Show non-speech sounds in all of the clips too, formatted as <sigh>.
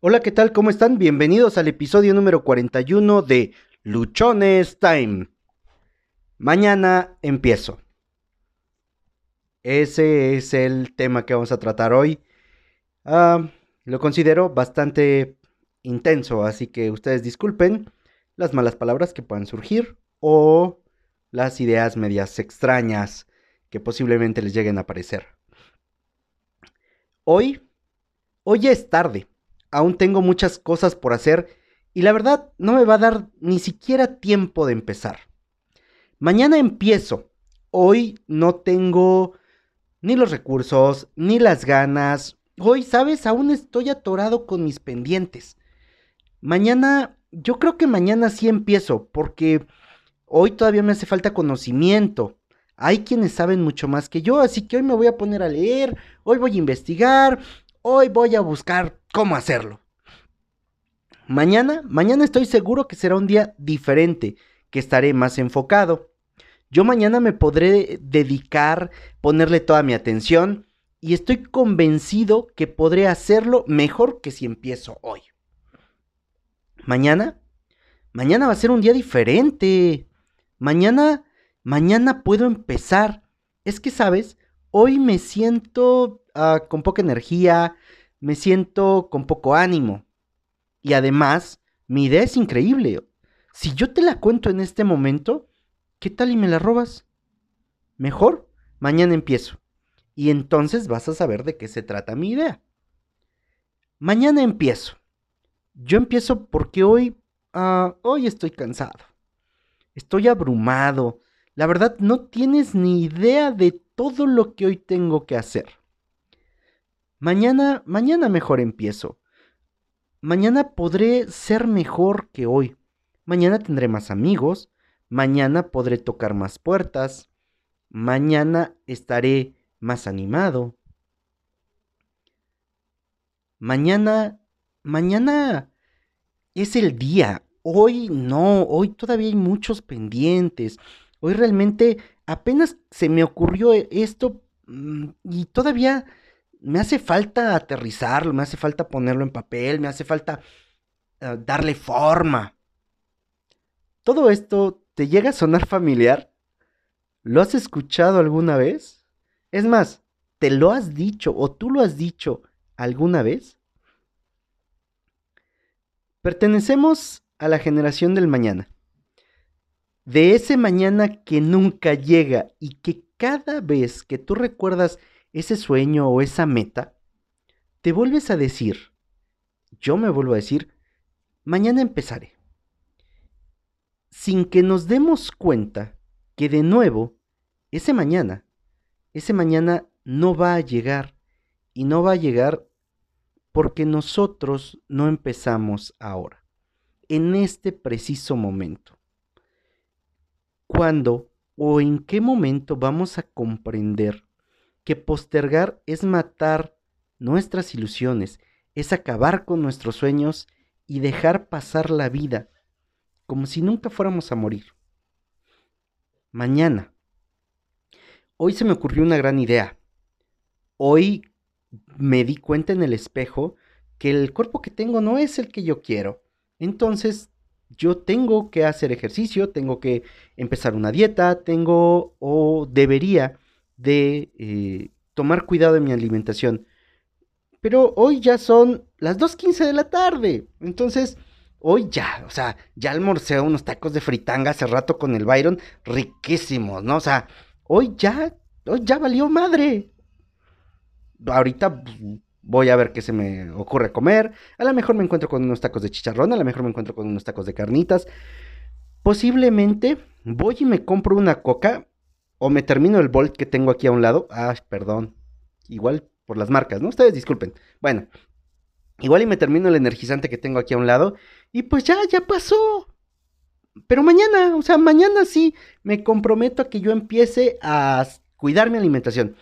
Hola, ¿qué tal? ¿Cómo están? Bienvenidos al episodio número 41 de Luchones Time. Mañana empiezo. Ese es el tema que vamos a tratar hoy. Ah, lo considero bastante intenso, así que ustedes disculpen las malas palabras que puedan surgir o las ideas medias extrañas que posiblemente les lleguen a aparecer. Hoy, hoy es tarde aún tengo muchas cosas por hacer y la verdad no me va a dar ni siquiera tiempo de empezar. Mañana empiezo. Hoy no tengo ni los recursos, ni las ganas. Hoy, sabes, aún estoy atorado con mis pendientes. Mañana, yo creo que mañana sí empiezo, porque hoy todavía me hace falta conocimiento. Hay quienes saben mucho más que yo, así que hoy me voy a poner a leer, hoy voy a investigar, Hoy voy a buscar cómo hacerlo. Mañana, mañana estoy seguro que será un día diferente, que estaré más enfocado. Yo mañana me podré dedicar, ponerle toda mi atención y estoy convencido que podré hacerlo mejor que si empiezo hoy. Mañana, mañana va a ser un día diferente. Mañana, mañana puedo empezar. Es que, ¿sabes? Hoy me siento Ah, con poca energía, me siento con poco ánimo. Y además, mi idea es increíble. Si yo te la cuento en este momento, ¿qué tal y me la robas? Mejor, mañana empiezo. Y entonces vas a saber de qué se trata mi idea. Mañana empiezo. Yo empiezo porque hoy, ah, hoy estoy cansado. Estoy abrumado. La verdad, no tienes ni idea de todo lo que hoy tengo que hacer. Mañana, mañana mejor empiezo. Mañana podré ser mejor que hoy. Mañana tendré más amigos. Mañana podré tocar más puertas. Mañana estaré más animado. Mañana, mañana es el día. Hoy no, hoy todavía hay muchos pendientes. Hoy realmente apenas se me ocurrió esto mm, y todavía me hace falta aterrizarlo, me hace falta ponerlo en papel, me hace falta eh, darle forma. ¿Todo esto te llega a sonar familiar? ¿Lo has escuchado alguna vez? Es más, ¿te lo has dicho o tú lo has dicho alguna vez? Pertenecemos a la generación del mañana. De ese mañana que nunca llega y que cada vez que tú recuerdas ese sueño o esa meta, te vuelves a decir, yo me vuelvo a decir, mañana empezaré. Sin que nos demos cuenta que de nuevo, ese mañana, ese mañana no va a llegar y no va a llegar porque nosotros no empezamos ahora, en este preciso momento. ¿Cuándo o en qué momento vamos a comprender que postergar es matar nuestras ilusiones, es acabar con nuestros sueños y dejar pasar la vida como si nunca fuéramos a morir. Mañana. Hoy se me ocurrió una gran idea. Hoy me di cuenta en el espejo que el cuerpo que tengo no es el que yo quiero. Entonces, yo tengo que hacer ejercicio, tengo que empezar una dieta, tengo o debería de eh, tomar cuidado de mi alimentación. Pero hoy ya son las 2.15 de la tarde. Entonces, hoy ya, o sea, ya almorcé unos tacos de fritanga hace rato con el Byron, riquísimos, ¿no? O sea, hoy ya, hoy ya valió madre. Ahorita pues, voy a ver qué se me ocurre comer. A lo mejor me encuentro con unos tacos de chicharrón, a lo mejor me encuentro con unos tacos de carnitas. Posiblemente voy y me compro una coca o me termino el Bolt que tengo aquí a un lado. Ah, perdón. Igual por las marcas, ¿no? Ustedes disculpen. Bueno, igual y me termino el energizante que tengo aquí a un lado. Y pues ya, ya pasó. Pero mañana, o sea, mañana sí me comprometo a que yo empiece a cuidar mi alimentación.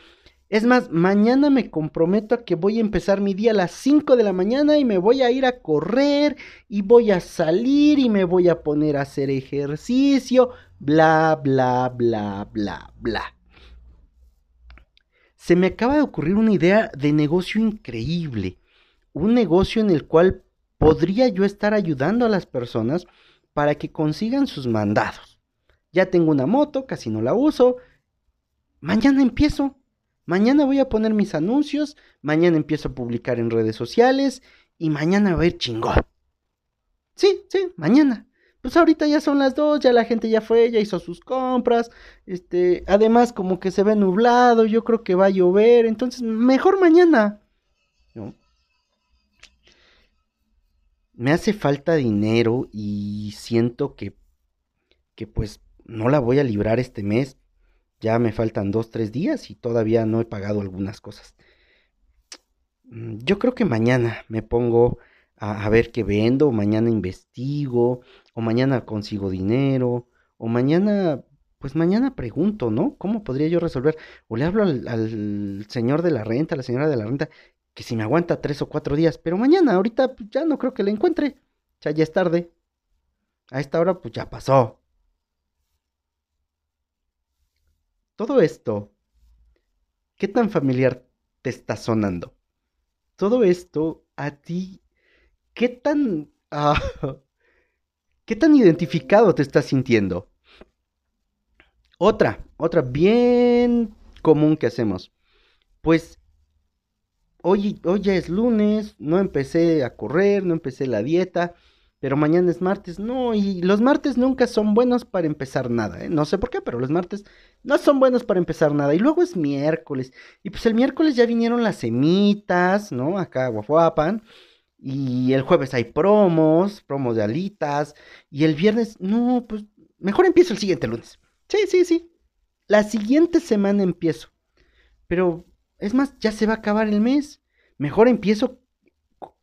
Es más, mañana me comprometo a que voy a empezar mi día a las 5 de la mañana y me voy a ir a correr y voy a salir y me voy a poner a hacer ejercicio, bla, bla, bla, bla, bla. Se me acaba de ocurrir una idea de negocio increíble. Un negocio en el cual podría yo estar ayudando a las personas para que consigan sus mandados. Ya tengo una moto, casi no la uso. Mañana empiezo. Mañana voy a poner mis anuncios, mañana empiezo a publicar en redes sociales y mañana va a ir chingón. Sí, sí, mañana. Pues ahorita ya son las dos, ya la gente ya fue, ya hizo sus compras. Este, además como que se ve nublado, yo creo que va a llover, entonces mejor mañana. ¿No? Me hace falta dinero y siento que que pues no la voy a librar este mes. Ya me faltan dos, tres días y todavía no he pagado algunas cosas. Mm, yo creo que mañana me pongo a, ver qué vendo, o mañana investigo, o mañana consigo dinero, o mañana, pues mañana pregunto, ¿no? ¿Cómo podría yo resolver? O le hablo al, señor de la renta, a la señora de la renta, que si me aguanta tres o cuatro días, pero mañana, ahorita pues, ya no creo que la encuentre, ya ya es tarde. A esta hora pues ya pasó. Todo esto, ¿qué tan familiar te está sonando? Todo esto a ti ¿qué tan... Ah, <laughs> ¿Qué tan identificado te estás sintiendo? Otra, otra bien común que hacemos. Pues hoy, ya es lunes, no empecé a correr, no empecé la dieta, pero mañana es martes. No, y los martes nunca son buenos para empezar nada. ¿eh? No sé por qué, pero los martes no son buenos para empezar nada. Y luego es miércoles. Y pues el miércoles ya vinieron las semitas, ¿no? Acá guafuapan. Y el jueves hay promos, promos de alitas. Y el viernes, no, pues mejor empiezo el siguiente lunes. Sí, sí, sí. La siguiente semana empiezo. Pero, es más, ya se va a acabar el mes. Mejor empiezo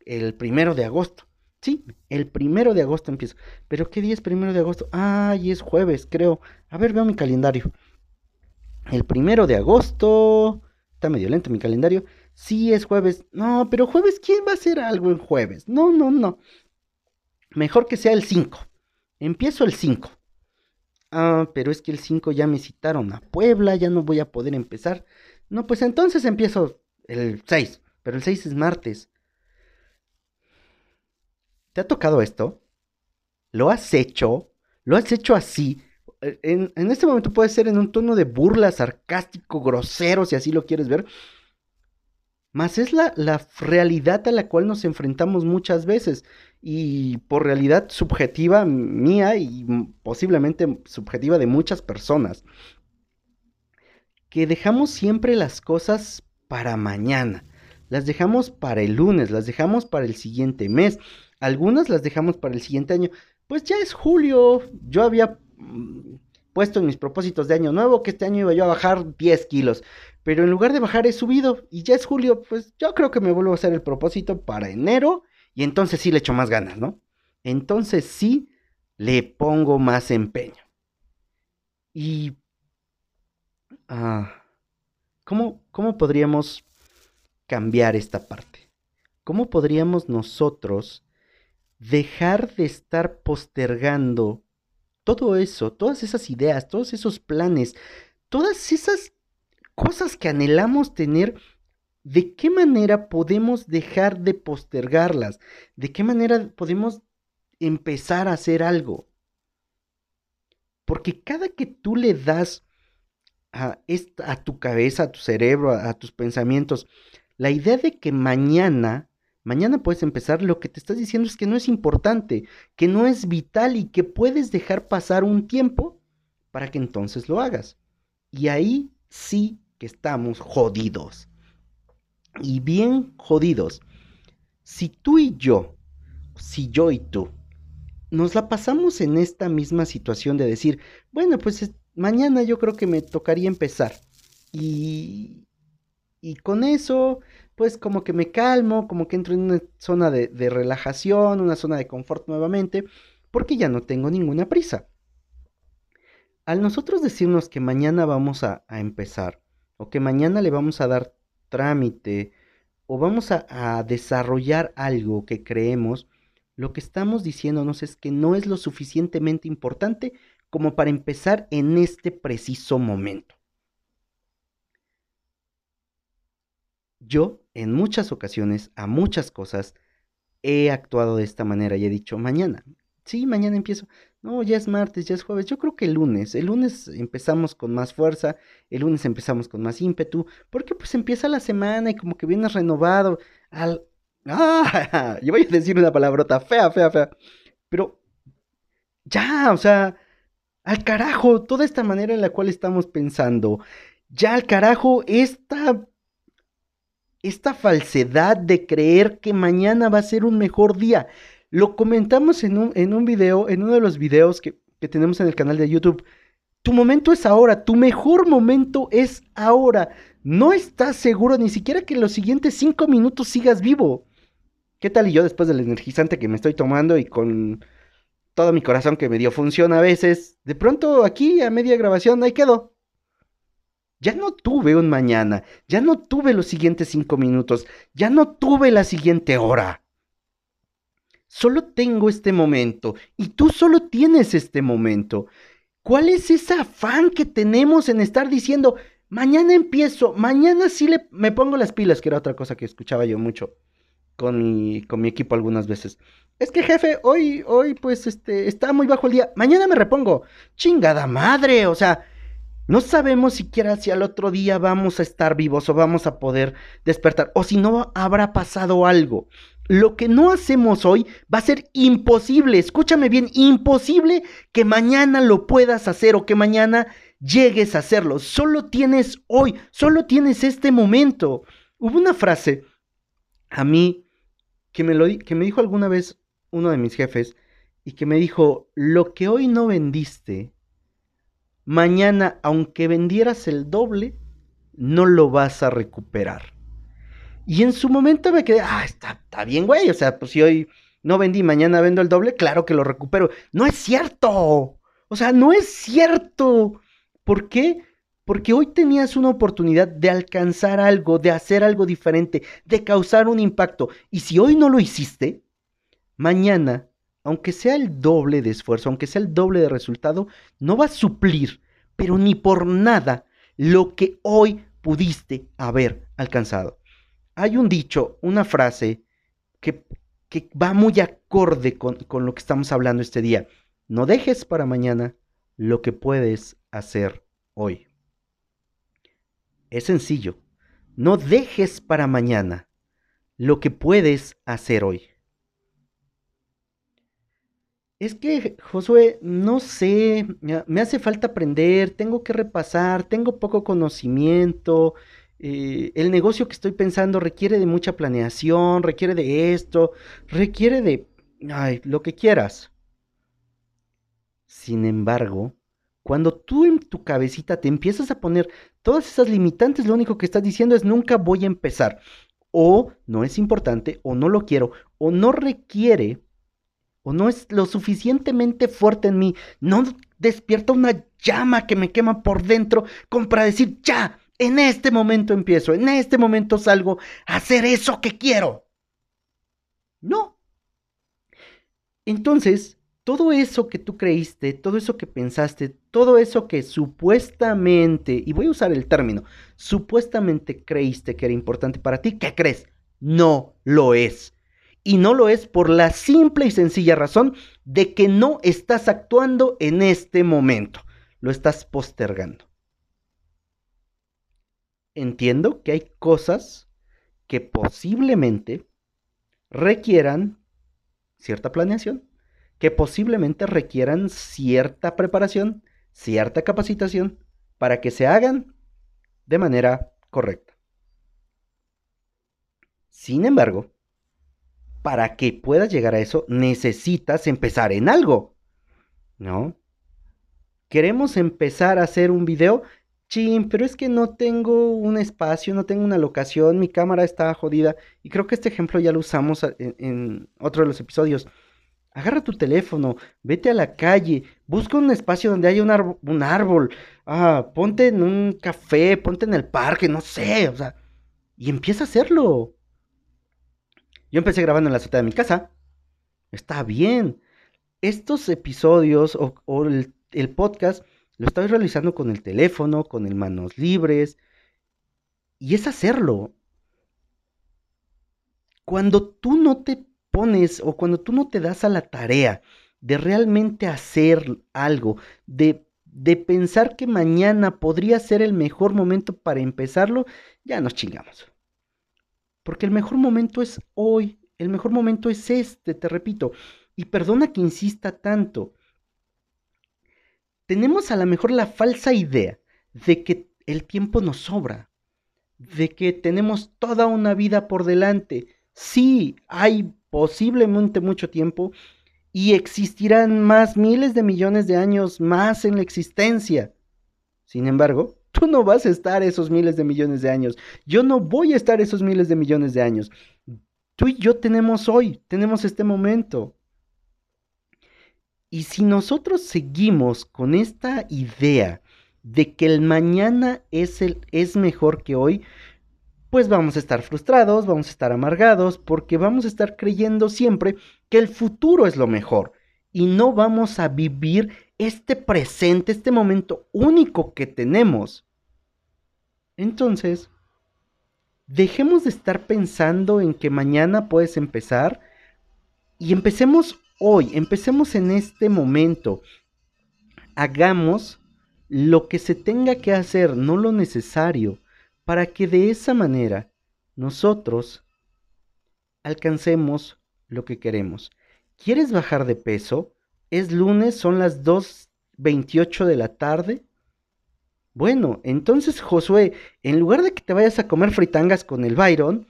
el primero de agosto. Sí, el primero de agosto empiezo. Pero ¿qué día es primero de agosto? Ay, es jueves, creo. A ver, veo mi calendario. El primero de agosto. Está medio lento mi calendario. Sí, es jueves. No, pero jueves, ¿quién va a hacer algo en jueves? No, no, no. Mejor que sea el 5. Empiezo el 5. Ah, pero es que el 5 ya me citaron a Puebla, ya no voy a poder empezar. No, pues entonces empiezo el 6, pero el 6 es martes. ¿Te ha tocado esto? ¿Lo has hecho? ¿Lo has hecho así? En, en, este momento puede ser en un tono de burla, sarcástico, grosero, si así lo quieres ver mas es la, realidad a la cual nos enfrentamos muchas veces. Y por realidad subjetiva mía y posiblemente subjetiva de muchas personas, que dejamos siempre las cosas para mañana, las dejamos para el lunes, las dejamos para el siguiente mes, algunas las dejamos para el siguiente año, pues ya es julio, yo había mm, puesto en mis propósitos de año nuevo que este año iba yo a bajar 10 kilos pero en lugar de bajar he subido y ya es julio, pues yo creo que me vuelvo a hacer el propósito para enero y entonces sí le echo más ganas, ¿no? Entonces sí le pongo más empeño. Y... Ah, ¿cómo, ¿Cómo podríamos cambiar esta parte? ¿Cómo podríamos nosotros dejar de estar postergando todo eso, todas esas ideas, todos esos planes, todas esas cosas que anhelamos tener, ¿de qué manera podemos dejar de postergarlas? ¿De qué manera podemos empezar a hacer algo? Porque cada que tú le das a, tu cabeza, a tu cerebro, a, a tus pensamientos, la idea de que mañana, mañana puedes empezar, lo que te estás diciendo es que no es importante, que no es vital y que puedes dejar pasar un tiempo para que entonces lo hagas. Y ahí sí que estamos jodidos. Y bien jodidos. Si tú y yo, si yo y tú, nos la pasamos en esta misma situación de decir, bueno, pues mañana yo creo que me tocaría empezar. Y, y con eso, pues como que me calmo, como que entro en una zona de, relajación, una zona de confort nuevamente, porque ya no tengo ninguna prisa. Al nosotros decirnos que mañana vamos a empezar, o que mañana le vamos a dar trámite o vamos a, desarrollar algo que creemos, lo que estamos diciéndonos es que no es lo suficientemente importante como para empezar en este preciso momento. Yo, en muchas ocasiones, a muchas cosas, he actuado de esta manera y he dicho, mañana, sí, mañana empiezo. No, ya es martes, ya es jueves. Yo creo que el lunes. El lunes empezamos con más fuerza. El lunes empezamos con más ímpetu. Porque pues empieza la semana y como que vienes renovado. Al. <laughs> ¡Ah! Yo voy a decir una palabrota fea, fea, fea. Pero. Ya, o sea. Al carajo. Toda esta manera en la cual estamos pensando. Ya al carajo. Esta. Esta falsedad de creer que mañana va a ser un mejor día. Lo comentamos en un, en un video, en uno de los videos que, que tenemos en el canal de YouTube. Tu momento es ahora, tu mejor momento es ahora. No estás seguro ni siquiera que los siguientes cinco minutos sigas vivo. ¿Qué tal y yo después del energizante que me estoy tomando y con todo mi corazón que me dio función a veces, de pronto aquí a media grabación ahí quedo. Ya no tuve un mañana, ya no tuve los siguientes cinco minutos, ya no tuve la siguiente hora. Solo tengo este momento y tú solo tienes este momento. ¿Cuál es ese afán que tenemos en estar diciendo, mañana empiezo, mañana sí le, me pongo las pilas, que era otra cosa que escuchaba yo mucho con mi, con mi equipo algunas veces. Es que jefe, hoy, hoy pues este, está muy bajo el día, mañana me repongo. Chingada madre, o sea, no sabemos siquiera si al otro día vamos a estar vivos o vamos a poder despertar, o si no habrá pasado algo lo que no hacemos hoy va a ser imposible, escúchame bien, imposible que mañana lo puedas hacer o que mañana llegues a hacerlo. Solo tienes hoy, solo tienes este momento. Hubo una frase a mí que me, lo, que me dijo alguna vez uno de mis jefes y que me dijo, lo que hoy no vendiste, mañana, aunque vendieras el doble, no lo vas a recuperar. Y en su momento me quedé, ah, está, está bien, güey. O sea, pues si hoy no vendí, mañana vendo el doble, claro que lo recupero. No es cierto. O sea, no es cierto. ¿Por qué? Porque hoy tenías una oportunidad de alcanzar algo, de hacer algo diferente, de causar un impacto. Y si hoy no lo hiciste, mañana, aunque sea el doble de esfuerzo, aunque sea el doble de resultado, no va a suplir, pero ni por nada, lo que hoy pudiste haber alcanzado hay un dicho, una frase que, va muy acorde con, con lo que estamos hablando este día. No dejes para mañana lo que puedes hacer hoy. Es sencillo. No dejes para mañana lo que puedes hacer hoy. Es que, Josué, no sé, me hace falta aprender, tengo que repasar, tengo poco conocimiento, eh, el negocio que estoy pensando requiere de mucha planeación, requiere de esto, requiere de, ay, lo que quieras. Sin embargo, cuando tú en tu cabecita te empiezas a poner todas esas limitantes, lo único que estás diciendo es nunca voy a empezar. O no es importante, o no lo quiero, o no requiere, o no es lo suficientemente fuerte en mí, no despierta una llama que me quema por dentro como para decir, ya, en este momento empiezo, en este momento salgo a hacer eso que quiero. No. Entonces, todo eso que tú creíste, todo eso que pensaste, todo eso que supuestamente, y voy a usar el término, supuestamente creíste que era importante para ti, ¿qué crees? No lo es. Y no lo es por la simple y sencilla razón de que no estás actuando en este momento. Lo estás postergando entiendo que hay cosas que posiblemente requieran cierta planeación, que posiblemente requieran cierta preparación, cierta capacitación para que se hagan de manera correcta. Sin embargo, para que puedas llegar a eso, necesitas empezar en algo, ¿no? Queremos empezar a hacer un video, Chin, pero es que no tengo un espacio, no tengo una locación, mi cámara está jodida. Y creo que este ejemplo ya lo usamos en, otro de los episodios. Agarra tu teléfono, vete a la calle, busca un espacio donde haya un, árbol, ah, ponte en un café, ponte en el parque, no sé, o sea, y empieza a hacerlo. Yo empecé grabando en la azotea de mi casa. Está bien. Estos episodios o, el podcast lo estoy realizando con el teléfono, con el manos libres. Y es hacerlo. Cuando tú no te pones o cuando tú no te das a la tarea de realmente hacer algo, de, de pensar que mañana podría ser el mejor momento para empezarlo, ya nos chingamos. Porque el mejor momento es hoy, el mejor momento es este, te repito. Y perdona que insista tanto. Tenemos a lo mejor la falsa idea de que el tiempo nos sobra, de que tenemos toda una vida por delante. Sí, hay posiblemente mucho tiempo y existirán más miles de millones de años más en la existencia. Sin embargo, <laughs> tú no vas a estar esos miles de millones de años. Yo no voy a estar esos miles de millones de años. Tú y yo tenemos hoy, tenemos este momento. Y si nosotros seguimos con esta idea de que el mañana es, el, es mejor que hoy, pues vamos a estar frustrados, vamos a estar amargados, porque vamos a estar creyendo siempre que el futuro es lo mejor y no vamos a vivir este presente, este momento único que tenemos. Entonces, dejemos de estar pensando en que mañana puedes empezar y empecemos hoy, empecemos en este momento. Hagamos lo que se tenga que hacer, no lo necesario, para que de esa manera nosotros alcancemos lo que queremos. ¿Quieres bajar de peso? Es lunes, son las 2.28 de la tarde. Bueno, entonces Josué, en lugar de que te vayas a comer fritangas con el Byron,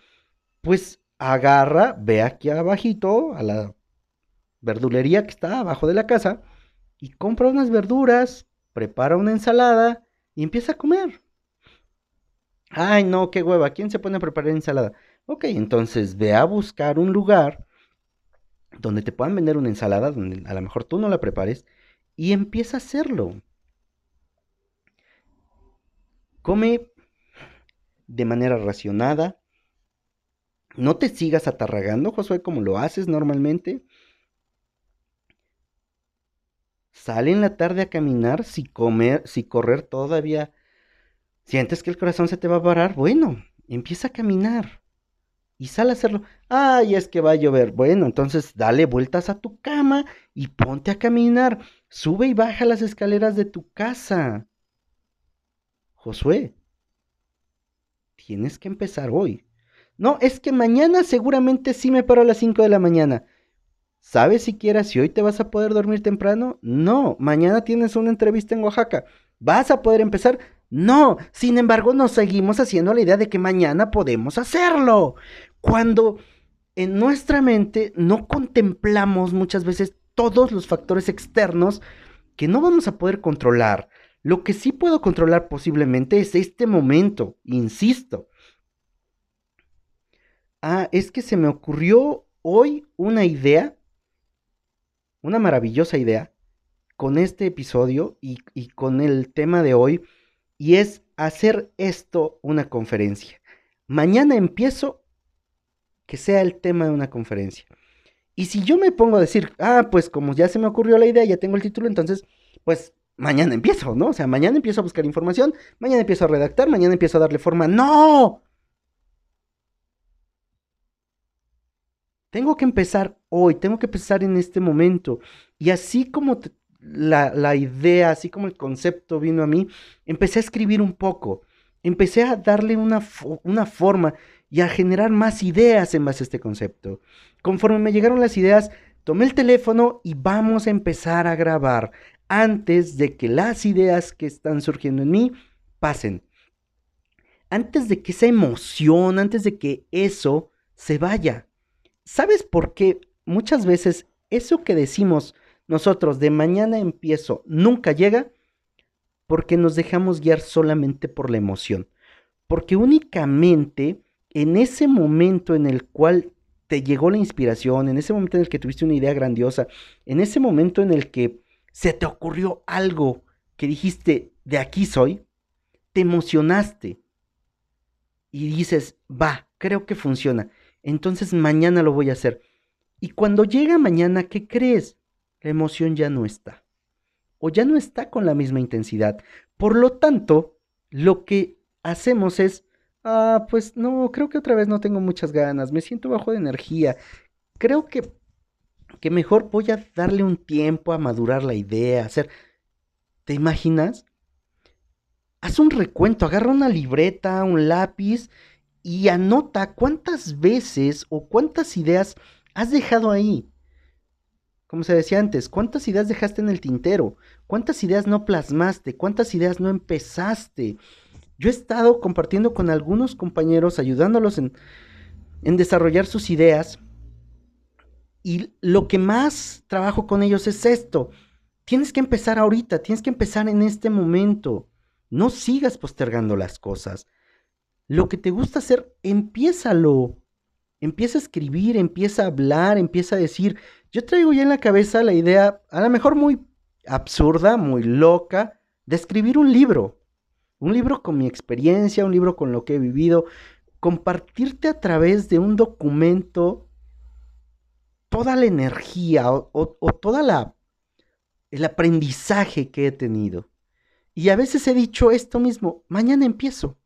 pues agarra, ve aquí abajito a la verdulería que está abajo de la casa y compra unas verduras, prepara una ensalada y empieza a comer. Ay, no, qué hueva, ¿quién se pone a preparar ensalada? Ok, entonces ve a buscar un lugar donde te puedan vender una ensalada, donde a lo mejor tú no la prepares, y empieza a hacerlo. Come de manera racionada. No te sigas atarragando, Josué, como lo haces normalmente. Sale en la tarde a caminar, si comer, si correr todavía sientes que el corazón se te va a parar, bueno, empieza a caminar y sale a hacerlo. Ay, es que va a llover. Bueno, entonces dale vueltas a tu cama y ponte a caminar. Sube y baja las escaleras de tu casa. Josué, tienes que empezar hoy. No, es que mañana seguramente sí me paro a las 5 de la mañana. ¿Sabes siquiera si hoy te vas a poder dormir temprano? No, mañana tienes una entrevista en Oaxaca. ¿Vas a poder empezar? No, sin embargo nos seguimos haciendo la idea de que mañana podemos hacerlo. Cuando en nuestra mente no contemplamos muchas veces todos los factores externos que no vamos a poder controlar. Lo que sí puedo controlar posiblemente es este momento, insisto. Ah, es que se me ocurrió hoy una idea una maravillosa idea con este episodio y, con el tema de hoy, y es hacer esto una conferencia. Mañana empiezo que sea el tema de una conferencia. Y si yo me pongo a decir, ah, pues como ya se me ocurrió la idea, ya tengo el título, entonces, pues mañana empiezo, ¿no? O sea, mañana empiezo a buscar información, mañana empiezo a redactar, mañana empiezo a darle forma. No, Tengo que empezar hoy, tengo que empezar en este momento. Y así como la, idea, así como el concepto vino a mí, empecé a escribir un poco, empecé a darle una, una forma y a generar más ideas en base a este concepto. Conforme me llegaron las ideas, tomé el teléfono y vamos a empezar a grabar antes de que las ideas que están surgiendo en mí pasen. Antes de que esa emoción, antes de que eso se vaya. ¿Sabes por qué muchas veces eso que decimos nosotros de mañana empiezo nunca llega? Porque nos dejamos guiar solamente por la emoción. Porque únicamente en ese momento en el cual te llegó la inspiración, en ese momento en el que tuviste una idea grandiosa, en ese momento en el que se te ocurrió algo que dijiste, de aquí soy, te emocionaste y dices, va, creo que funciona entonces mañana lo voy a hacer. Y cuando llega mañana, ¿qué crees? La emoción ya no está. O ya no está con la misma intensidad. Por lo tanto, lo que hacemos es, ah, pues no, creo que otra vez no tengo muchas ganas, me siento bajo de energía. creo que, que mejor voy a darle un tiempo a madurar la idea, hacer... ¿Te imaginas? Haz un recuento, agarra una libreta, un lápiz y anota cuántas veces o cuántas ideas has dejado ahí. Como se decía antes, ¿cuántas ideas dejaste en el tintero? ¿Cuántas ideas no plasmaste? ¿Cuántas ideas no empezaste? Yo he estado compartiendo con algunos compañeros, ayudándolos en, desarrollar sus ideas. Y lo que más trabajo con ellos es esto. Tienes que empezar ahorita, tienes que empezar en este momento. No sigas postergando las cosas. Lo que te gusta hacer, empiézalo. Empieza a escribir, empieza a hablar, empieza a decir. Yo traigo ya en la cabeza la idea, a lo mejor muy absurda, muy loca, de escribir un libro. Un libro con mi experiencia, un libro con lo que he vivido. Compartirte a través de un documento toda la energía o, o toda la el aprendizaje que he tenido. Y a veces he dicho esto mismo, mañana empiezo.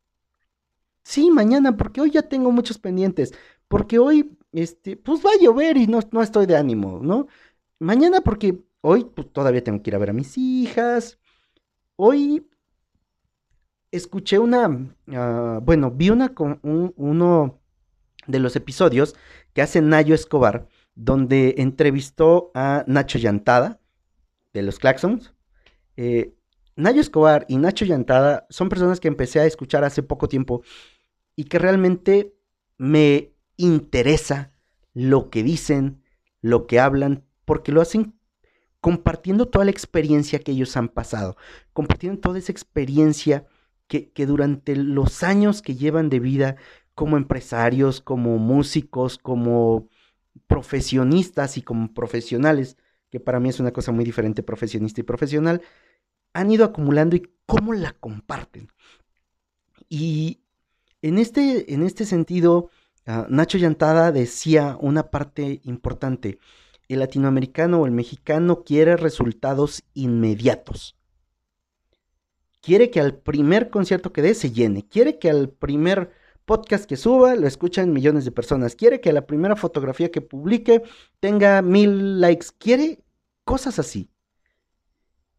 Sí, mañana, porque hoy ya tengo muchos pendientes, porque hoy, este, pues va a llover y no, no estoy de ánimo, ¿no? Mañana porque hoy pues, todavía tengo que ir a ver a mis hijas. Hoy escuché una, uh, bueno, vi una, un, uno de los episodios que hace Nayo Escobar, donde entrevistó a Nacho Llantada, de los Claxons. Eh, Nayo Escobar y Nacho Llantada son personas que empecé a escuchar hace poco tiempo y que realmente me interesa lo que dicen, lo que hablan, porque lo hacen compartiendo toda la experiencia que ellos han pasado, compartiendo toda esa experiencia que, que durante los años que llevan de vida como empresarios, como músicos, como profesionistas y como profesionales, que para mí es una cosa muy diferente profesionista y profesional, han ido acumulando y cómo la comparten. Y en este, en este sentido, uh, Nacho Llantada decía una parte importante. El latinoamericano o el mexicano quiere resultados inmediatos. Quiere que al primer concierto que dé se llene. Quiere que al primer podcast que suba lo escuchan millones de personas. Quiere que la primera fotografía que publique tenga mil likes. Quiere cosas así.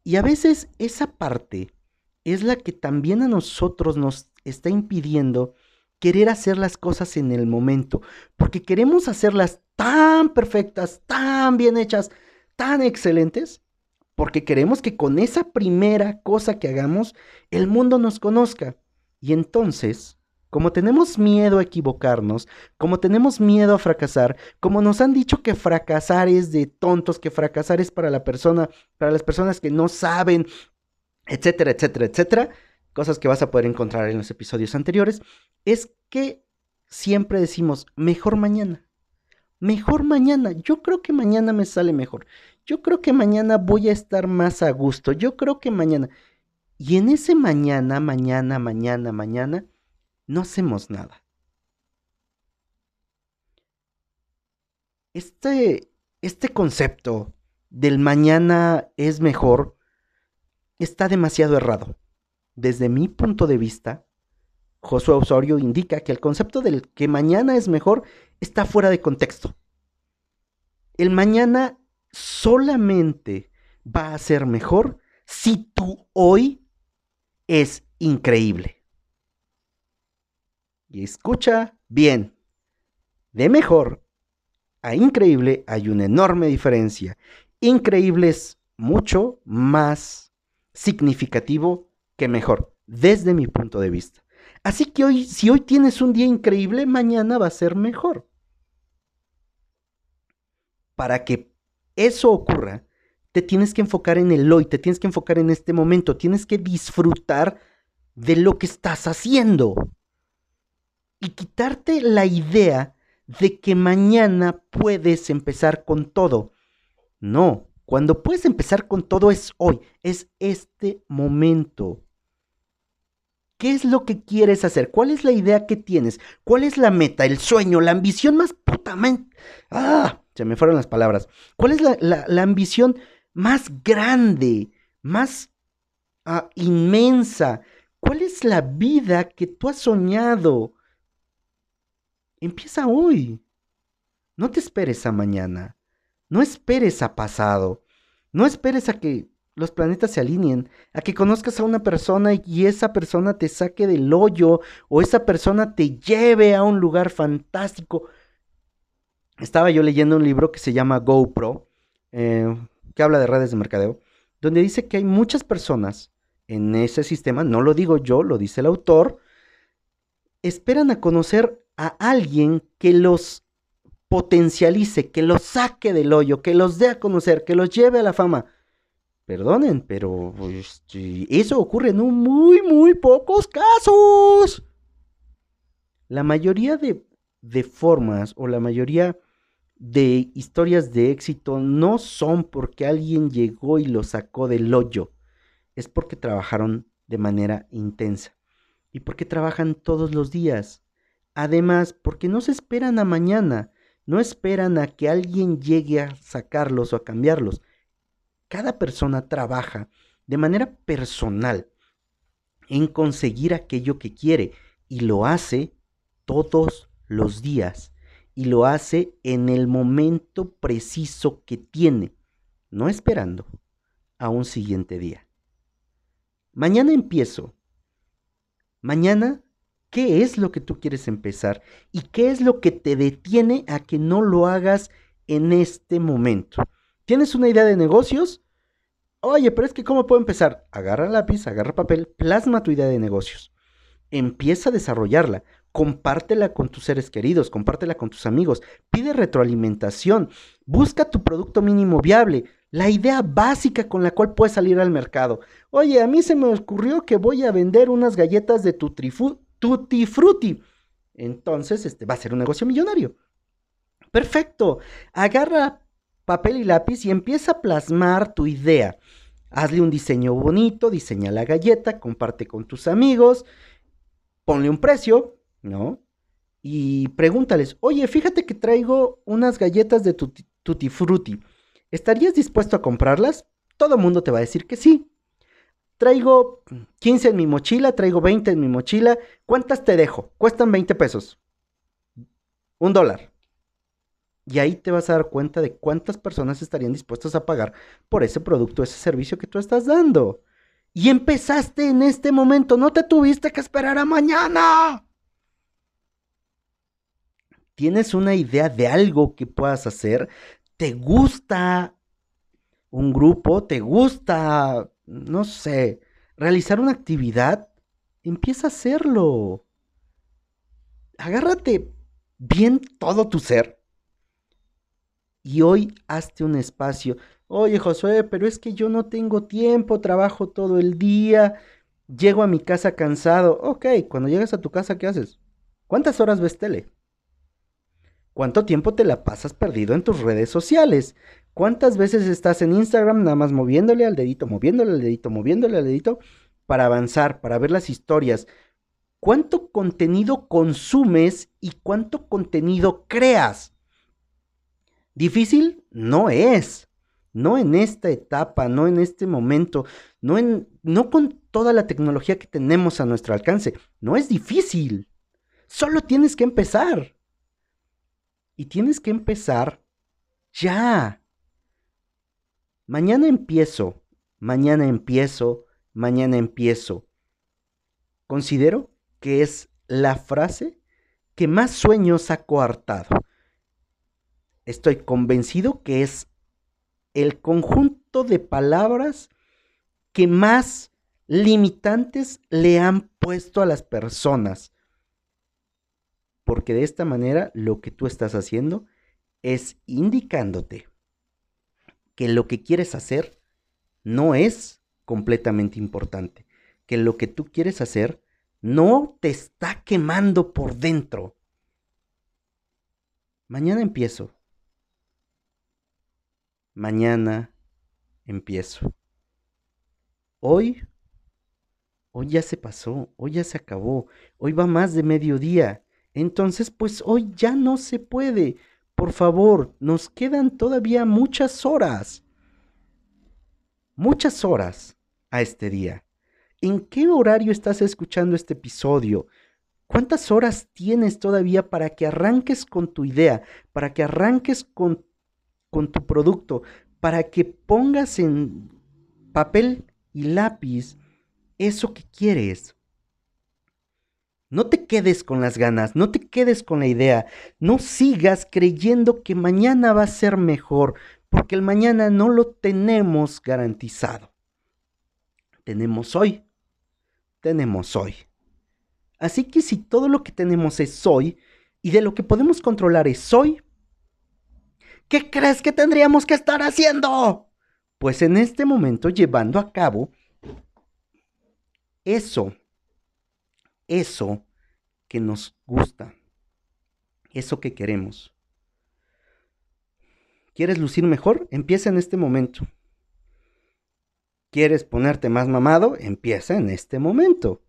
Y a veces esa parte es la que también a nosotros nos está impidiendo querer hacer las cosas en el momento, porque queremos hacerlas tan perfectas, tan bien hechas, tan excelentes, porque queremos que con esa primera cosa que hagamos, el mundo nos conozca. Y entonces como tenemos miedo a equivocarnos, como tenemos miedo a fracasar, como nos han dicho que fracasar es de tontos, que fracasar es para la persona, para las personas que no saben, etcétera, etcétera, etcétera, cosas que vas a poder encontrar en los episodios anteriores, es que siempre decimos, mejor mañana. Mejor mañana. Yo creo que mañana me sale mejor. Yo creo que mañana voy a estar más a gusto. Yo creo que mañana. Y en ese mañana, mañana, mañana, mañana, no hacemos nada. Este, este concepto del mañana es mejor está demasiado errado. Desde mi punto de vista, Josué Osorio indica que el concepto del que mañana es mejor está fuera de contexto. El mañana solamente va a ser mejor si tu hoy es increíble. Y escucha bien, de mejor a increíble hay una enorme diferencia. Increíble es mucho más significativo que mejor, desde mi punto de vista. Así que hoy, si hoy tienes un día increíble, mañana va a ser mejor. Para que eso ocurra, te tienes que enfocar en el hoy, te tienes que enfocar en este momento, tienes que disfrutar de lo que estás haciendo y quitarte la idea de que mañana puedes empezar con todo. No, cuando puedes empezar con todo es hoy, es este momento. ¿Qué es lo que quieres hacer? ¿Cuál es la idea que tienes? ¿Cuál es la meta, el sueño, la ambición más putamente... Ah, se me fueron las palabras. ¿Cuál es la, ambición más grande, más ah, inmensa? ¿Cuál es la vida que tú has soñado? Empieza hoy. No te esperes a mañana. No esperes a pasado. No esperes a que los planetas se alineen, a que conozcas a una persona y esa persona te saque del hoyo o esa persona te lleve a un lugar fantástico. Estaba yo leyendo un libro que se llama GoPro, eh, que habla de redes de mercadeo, donde dice que hay muchas personas en ese sistema, no lo digo yo, lo dice el autor, esperan a conocer a alguien que los potencialice, que los saque del hoyo, que los dé a conocer, que los lleve a la fama. Perdonen, pero este, eso ocurre en muy, muy pocos casos. La mayoría de, de formas o la mayoría de historias de éxito no son porque alguien llegó y lo sacó del hoyo, es porque trabajaron de manera intensa y porque trabajan todos los días. Además, porque no se esperan a mañana, no esperan a que alguien llegue a sacarlos o a cambiarlos cada persona trabaja de manera personal en conseguir aquello que quiere y lo hace todos los días y lo hace en el momento preciso que tiene, no esperando a un siguiente día. Mañana empiezo. Mañana, ¿qué es lo que tú quieres empezar? ¿Y qué es lo que te detiene a que no lo hagas en este momento? ¿Tienes una idea de negocios? Oye, pero es que ¿cómo puedo empezar? Agarra lápiz, agarra papel, plasma tu idea de negocios. Empieza a desarrollarla. Compártela con tus seres queridos, compártela con tus amigos. Pide retroalimentación. Busca tu producto mínimo viable. La idea básica con la cual puedes salir al mercado. Oye, a mí se me ocurrió que voy a vender unas galletas de tutti frutti. Entonces, este va a ser un negocio millonario. Perfecto. Agarra papel y lápiz y empieza a plasmar tu idea. Hazle un diseño bonito, diseña la galleta, comparte con tus amigos, ponle un precio, ¿no? Y pregúntales, oye, fíjate que traigo unas galletas de tutti, frutti. ¿Estarías dispuesto a comprarlas? Todo el mundo te va a decir que sí. Traigo 15 en mi mochila, traigo 20 en mi mochila. ¿Cuántas te dejo? Cuestan 20 pesos. Un dólar. Y ahí te vas a dar cuenta de cuántas personas estarían dispuestas a pagar por ese producto, ese servicio que tú estás dando. Y empezaste en este momento, no te tuviste que esperar a mañana. ¿Tienes una idea de algo que puedas hacer? ¿Te gusta un grupo? ¿Te gusta, no sé, realizar una actividad? Empieza a hacerlo. Agárrate bien todo tu ser y hoy hazte un espacio. Oye, Josué, pero es que yo no tengo tiempo, trabajo todo el día, llego a mi casa cansado. Ok, cuando llegas a tu casa, ¿qué haces? ¿Cuántas horas ves tele? ¿Cuánto tiempo te la pasas perdido en tus redes sociales? ¿Cuántas veces estás en Instagram nada más moviéndole al dedito, moviéndole al dedito, moviéndole al dedito para avanzar, para ver las historias? ¿Cuánto contenido consumes y cuánto contenido creas? Difícil no es. No en esta etapa, no en este momento, no, en, no con toda la tecnología que tenemos a nuestro alcance. No es difícil. Solo tienes que empezar. Y tienes que empezar ya. Mañana empiezo, mañana empiezo, mañana empiezo. Considero que es la frase que más sueños ha coartado estoy convencido que es el conjunto de palabras que más limitantes le han puesto a las personas. Porque de esta manera lo que tú estás haciendo es indicándote que lo que quieres hacer no es completamente importante, que lo que tú quieres hacer no te está quemando por dentro. Mañana empiezo mañana empiezo. Hoy, hoy ya se pasó, hoy ya se acabó, hoy va más de mediodía. Entonces, pues hoy ya no se puede. Por favor, nos quedan todavía muchas horas. Muchas horas a este día. ¿En qué horario estás escuchando este episodio? ¿Cuántas horas tienes todavía para que arranques con tu idea, para que arranques con, con tu producto, para que pongas en papel y lápiz eso que quieres? No te quedes con las ganas, no te quedes con la idea, no sigas creyendo que mañana va a ser mejor, porque el mañana no lo tenemos garantizado. Tenemos hoy, tenemos hoy. Así que si todo lo que tenemos es hoy y de lo que podemos controlar es hoy, ¿qué crees que tendríamos que estar haciendo? Pues en este momento llevando a cabo eso eso que nos gusta, eso que queremos. ¿Quieres lucir mejor? Empieza en este momento. ¿Quieres ponerte más mamado? Empieza en este momento.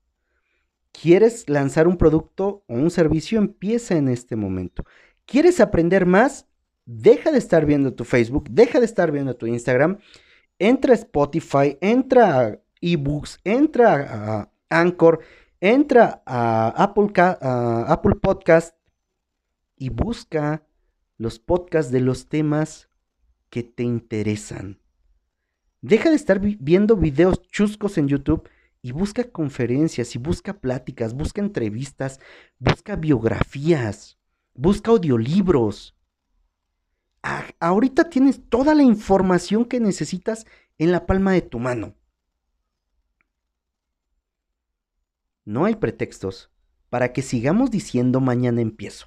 ¿Quieres lanzar un producto o un servicio? Empieza en este momento. ¿Quieres aprender más? Deja de estar viendo tu Facebook, deja de estar viendo tu Instagram, entra a Spotify, entra a eBooks, entra a Anchor, entra a Apple, Podcast y busca los podcasts de los temas que te interesan. Deja de estar viendo videos chuscos en YouTube y busca conferencias y busca pláticas, busca entrevistas, busca biografías, busca audiolibros. ahorita tienes toda la información que necesitas en la palma de tu mano. No hay pretextos para que sigamos diciendo mañana empiezo.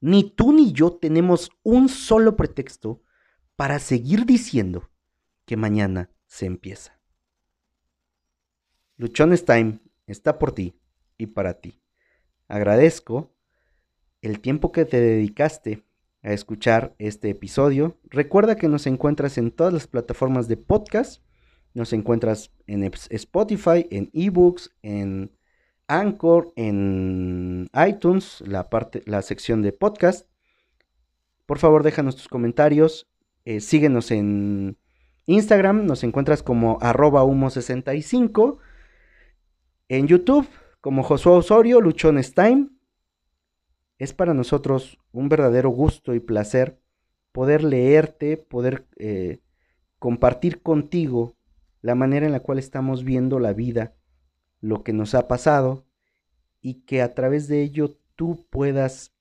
Ni tú ni yo tenemos un solo pretexto para seguir diciendo que mañana se empieza. Luchones Time está por ti y para ti. Agradezco el tiempo que te dedicaste a escuchar este episodio. Recuerda que nos encuentras en todas las plataformas de podcast. Nos encuentras en Spotify, en eBooks, en Anchor, en iTunes, la, parte, la sección de podcast. Por favor, déjanos tus comentarios. Eh, síguenos en Instagram, nos encuentras como arroba humo65. En YouTube, como Josué Osorio, Luchones Time. Es para nosotros un verdadero gusto y placer poder leerte, poder eh, compartir contigo la manera en la cual estamos viendo la vida lo que nos ha pasado y que a través de ello tú puedas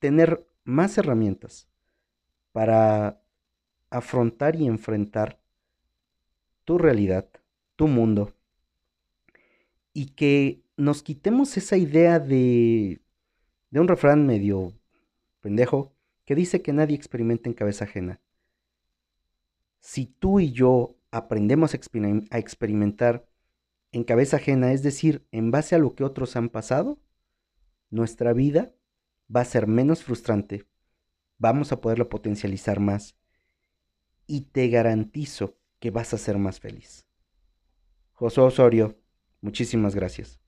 tener más herramientas para afrontar y enfrentar tu realidad, tu mundo, y que nos quitemos esa idea de, de un refrán medio pendejo que dice que nadie experimenta en cabeza ajena. Si tú y yo aprendemos a experimentar en cabeza ajena, es decir, en base a lo que otros han pasado, nuestra vida va a ser menos frustrante, vamos a poderlo potencializar más y te garantizo que vas a ser más feliz. José Osorio, muchísimas gracias.